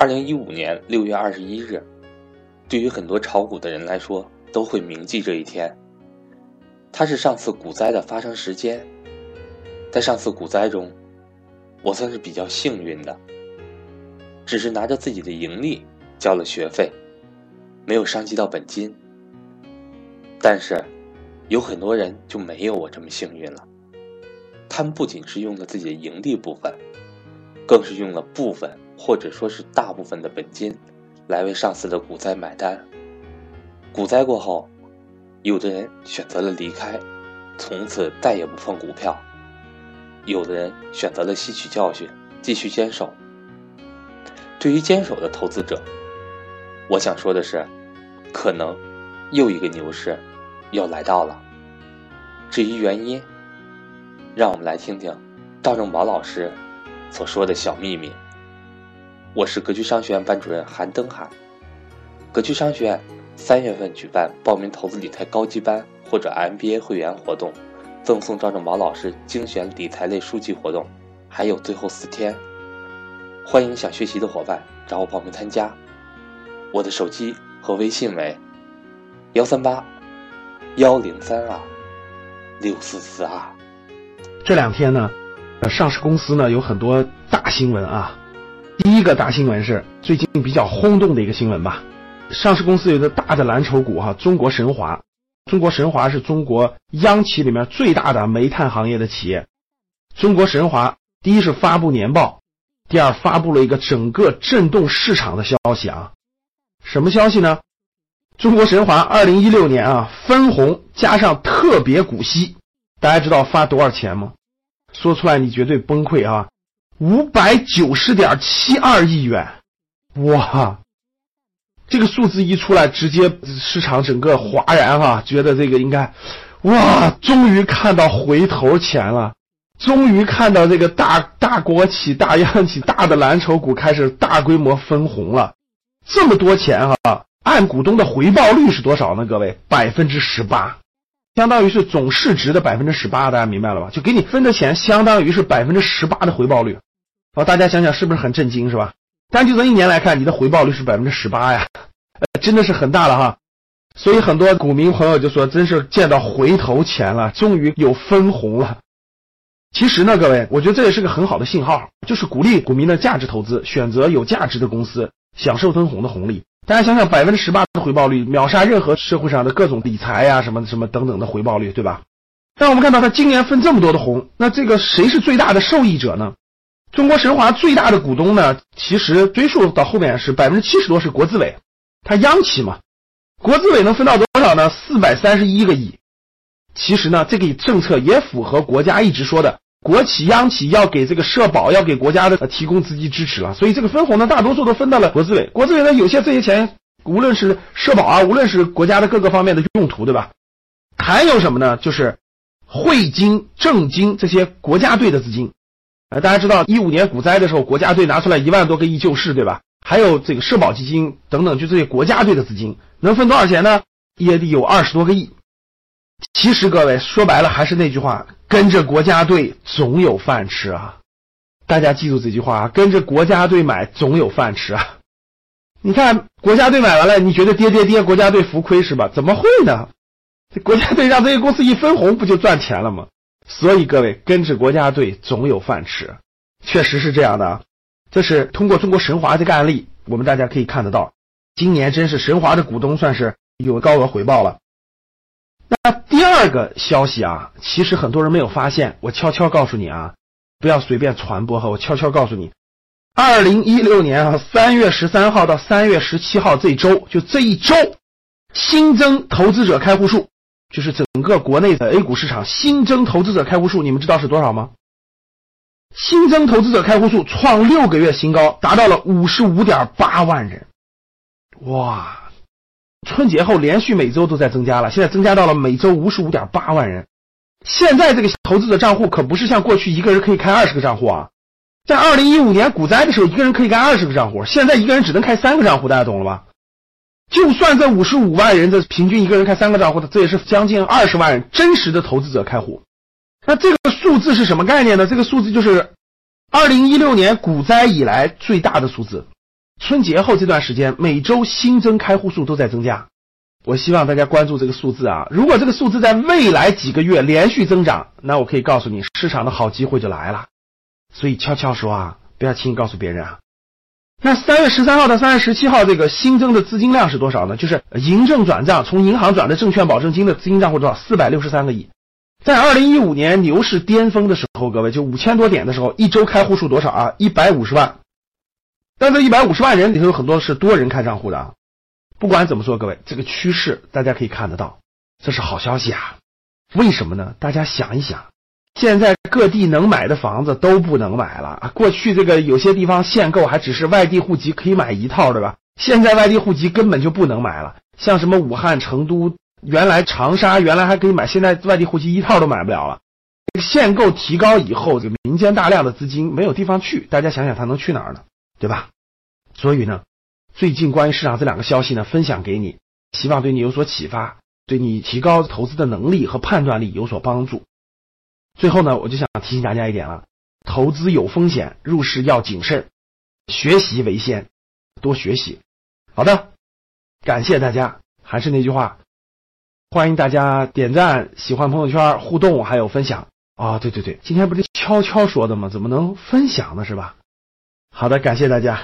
二零一五年六月二十一日，对于很多炒股的人来说，都会铭记这一天。它是上次股灾的发生时间。在上次股灾中，我算是比较幸运的，只是拿着自己的盈利交了学费，没有伤及到本金。但是，有很多人就没有我这么幸运了。他们不仅是用了自己的盈利部分，更是用了部分。或者说是大部分的本金，来为上次的股灾买单。股灾过后，有的人选择了离开，从此再也不碰股票；有的人选择了吸取教训，继续坚守。对于坚守的投资者，我想说的是，可能又一个牛市要来到了。至于原因，让我们来听听赵正宝老师所说的小秘密。我是格局商学院班主任韩登海。格局商学院三月份举办报名投资理财高级班或者 MBA 会员活动，赠送赵正宝老师精选理财类书籍活动，还有最后四天，欢迎想学习的伙伴找我报名参加。我的手机和微信为幺三八幺零三二六四四二。这两天呢，上市公司呢有很多大新闻啊。第一个大新闻是最近比较轰动的一个新闻吧，上市公司有个大的蓝筹股哈，中国神华，中国神华是中国央企里面最大的煤炭行业的企业，中国神华第一是发布年报，第二发布了一个整个震动市场的消息啊，什么消息呢？中国神华二零一六年啊分红加上特别股息，大家知道发多少钱吗？说出来你绝对崩溃啊！五百九十点七二亿元，哇！这个数字一出来，直接市场整个哗然啊，觉得这个应该，哇！终于看到回头钱了，终于看到这个大大国企、大央企、大的蓝筹股开始大规模分红了，这么多钱哈！按股东的回报率是多少呢？各位，百分之十八，相当于是总市值的百分之十八，大家明白了吧？就给你分的钱，相当于是百分之十八的回报率。哦，大家想想是不是很震惊，是吧？单就这一年来看，你的回报率是百分之十八呀，真的是很大了哈。所以很多股民朋友就说，真是见到回头钱了，终于有分红了。其实呢，各位，我觉得这也是个很好的信号，就是鼓励股民的价值投资，选择有价值的公司，享受分红的红利。大家想想，百分之十八的回报率，秒杀任何社会上的各种理财呀，什么什么等等的回报率，对吧？但我们看到它今年分这么多的红，那这个谁是最大的受益者呢？中国神华最大的股东呢，其实追溯到后面是百分之七十多是国资委，它央企嘛，国资委能分到多少呢？四百三十一个亿。其实呢，这个政策也符合国家一直说的，国企央企要给这个社保，要给国家的提供资金支持了。所以这个分红呢，大多数都分到了国资委。国资委呢，有些这些钱，无论是社保啊，无论是国家的各个方面的用途，对吧？还有什么呢？就是汇金、证金这些国家队的资金。呃，大家知道一五年股灾的时候，国家队拿出来一万多个亿救市，对吧？还有这个社保基金等等，就这些国家队的资金能分多少钱呢？也得有二十多个亿。其实各位说白了还是那句话，跟着国家队总有饭吃啊！大家记住这句话啊，跟着国家队买总有饭吃啊！你看国家队买完了，你觉得跌跌跌，国家队浮亏是吧？怎么会呢？这国家队让这些公司一分红，不就赚钱了吗？所以各位跟着国家队总有饭吃，确实是这样的。这是通过中国神华这个案例，我们大家可以看得到，今年真是神华的股东算是有高额回报了。那第二个消息啊，其实很多人没有发现，我悄悄告诉你啊，不要随便传播哈，我悄悄告诉你，二零一六年啊三月十三号到三月十七号这周，就这一周，新增投资者开户数。就是整个国内的 A 股市场新增投资者开户数，你们知道是多少吗？新增投资者开户数创六个月新高，达到了五十五点八万人。哇！春节后连续每周都在增加了，现在增加到了每周五十五点八万人。现在这个投资者账户可不是像过去一个人可以开二十个账户啊，在二零一五年股灾的时候，一个人可以开二十个账户，现在一个人只能开三个账户，大家懂了吧？就算这五十五万人，这平均一个人开三个账户的，这也是将近二十万人真实的投资者开户。那这个数字是什么概念呢？这个数字就是二零一六年股灾以来最大的数字。春节后这段时间，每周新增开户数都在增加。我希望大家关注这个数字啊！如果这个数字在未来几个月连续增长，那我可以告诉你，市场的好机会就来了。所以悄悄说啊，不要轻易告诉别人啊。那三月十三号到三月十七号这个新增的资金量是多少呢？就是银证转账，从银行转的证券保证金的资金账户多少？四百六十三个亿。在二零一五年牛市巅峰的时候，各位就五千多点的时候，一周开户数多少啊？一百五十万。但这一百五十万人里头有很多是多人开账户的啊。不管怎么说，各位，这个趋势大家可以看得到，这是好消息啊。为什么呢？大家想一想。现在各地能买的房子都不能买了啊！过去这个有些地方限购还只是外地户籍可以买一套，对吧？现在外地户籍根本就不能买了。像什么武汉、成都，原来长沙原来还可以买，现在外地户籍一套都买不了了。限购提高以后，这个民间大量的资金没有地方去，大家想想他能去哪儿呢？对吧？所以呢，最近关于市场这两个消息呢，分享给你，希望对你有所启发，对你提高投资的能力和判断力有所帮助。最后呢，我就想提醒大家一点了：投资有风险，入市要谨慎，学习为先，多学习。好的，感谢大家。还是那句话，欢迎大家点赞、喜欢朋友圈、互动，还有分享。啊，对对对，今天不是悄悄说的吗？怎么能分享呢？是吧？好的，感谢大家。